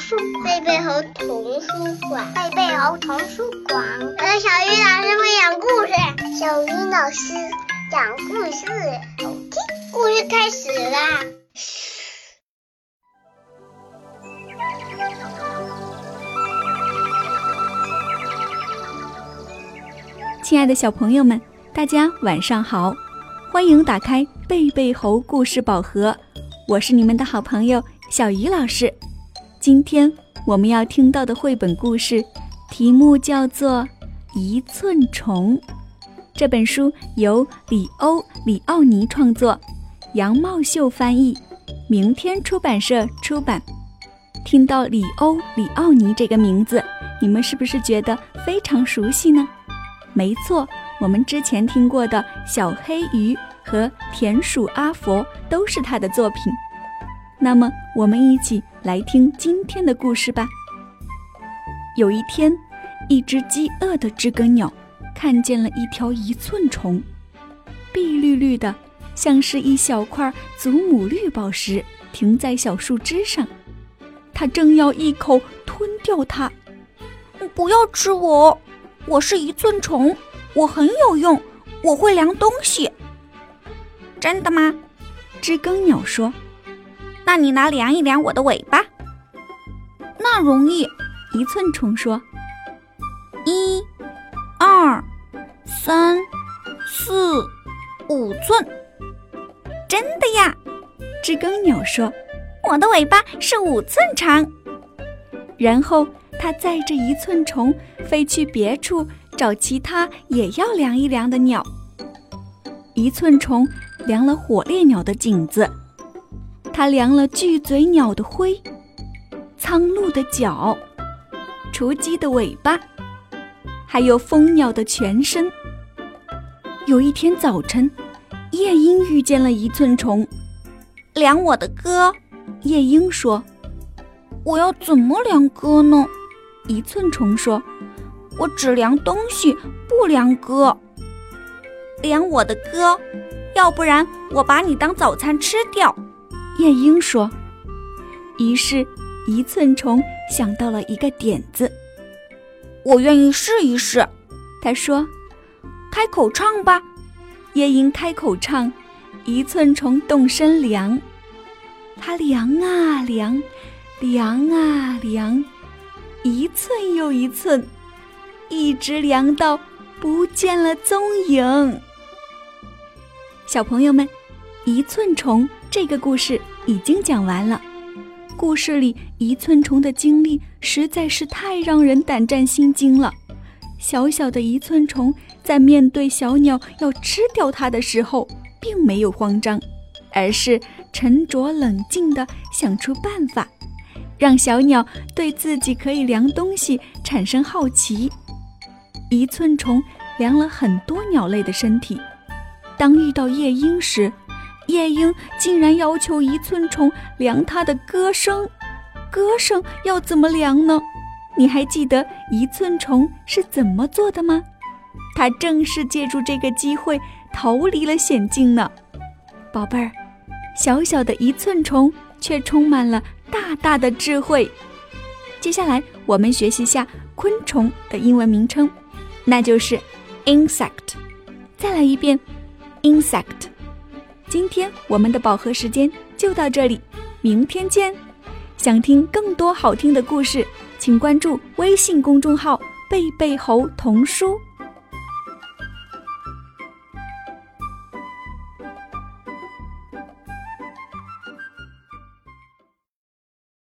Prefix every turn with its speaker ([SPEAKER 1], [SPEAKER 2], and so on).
[SPEAKER 1] 书，
[SPEAKER 2] 贝贝猴童书馆，
[SPEAKER 1] 贝贝猴童书馆。
[SPEAKER 2] 我的小鱼老师会讲故事，
[SPEAKER 1] 小鱼老师讲故事，好听。
[SPEAKER 2] 故事开始啦！
[SPEAKER 3] 亲爱的小朋友们，大家晚上好，欢迎打开贝贝猴故事宝盒，我是你们的好朋友小鱼老师。今天我们要听到的绘本故事，题目叫做《一寸虫》。这本书由里欧·里奥尼创作，杨茂秀翻译，明天出版社出版。听到里欧·里奥尼这个名字，你们是不是觉得非常熟悉呢？没错，我们之前听过的小黑鱼和田鼠阿佛都是他的作品。那么，我们一起来听今天的故事吧。有一天，一只饥饿的知更鸟看见了一条一寸虫，碧绿绿的，像是一小块祖母绿宝石，停在小树枝上。它正要一口吞掉它，
[SPEAKER 4] 不要吃我！我是一寸虫，我很有用，我会量东西。真的吗？
[SPEAKER 3] 知更鸟说：“
[SPEAKER 4] 那你拿量一量我的尾巴。”
[SPEAKER 3] 那容易。一寸虫说：“
[SPEAKER 4] 一、二、三、四、五寸。”真的呀？
[SPEAKER 3] 知更鸟说：“
[SPEAKER 4] 我的尾巴是五寸长。”
[SPEAKER 3] 然后。它载着一寸虫飞去别处找其他也要量一量的鸟。一寸虫量了火烈鸟的颈子，它量了巨嘴鸟的喙，苍鹭的脚，雏鸡的尾巴，还有蜂鸟的全身。有一天早晨，夜莺遇见了一寸虫，
[SPEAKER 4] 量我的歌。
[SPEAKER 3] 夜莺说：“
[SPEAKER 4] 我要怎么量歌呢？”
[SPEAKER 3] 一寸虫说：“
[SPEAKER 4] 我只量东西，不量歌。量我的歌，要不然我把你当早餐吃掉。”
[SPEAKER 3] 夜莺说。于是，一寸虫想到了一个点子：“
[SPEAKER 4] 我愿意试一试。”
[SPEAKER 3] 他说：“
[SPEAKER 4] 开口唱吧。”
[SPEAKER 3] 夜莺开口唱，一寸虫动身量。它量啊量，量啊量。一寸又一寸，一直量到不见了踪影。小朋友们，一寸虫这个故事已经讲完了。故事里一寸虫的经历实在是太让人胆战心惊了。小小的一寸虫在面对小鸟要吃掉它的时候，并没有慌张，而是沉着冷静地想出办法。让小鸟对自己可以量东西产生好奇。一寸虫量了很多鸟类的身体，当遇到夜莺时，夜莺竟然要求一寸虫量它的歌声。歌声要怎么量呢？你还记得一寸虫是怎么做的吗？它正是借助这个机会逃离了险境呢。宝贝儿，小小的一寸虫却充满了。大大的智慧。接下来，我们学习下昆虫的英文名称，那就是 insect。再来一遍，insect。今天我们的饱和时间就到这里，明天见。想听更多好听的故事，请关注微信公众号“贝贝猴童书”。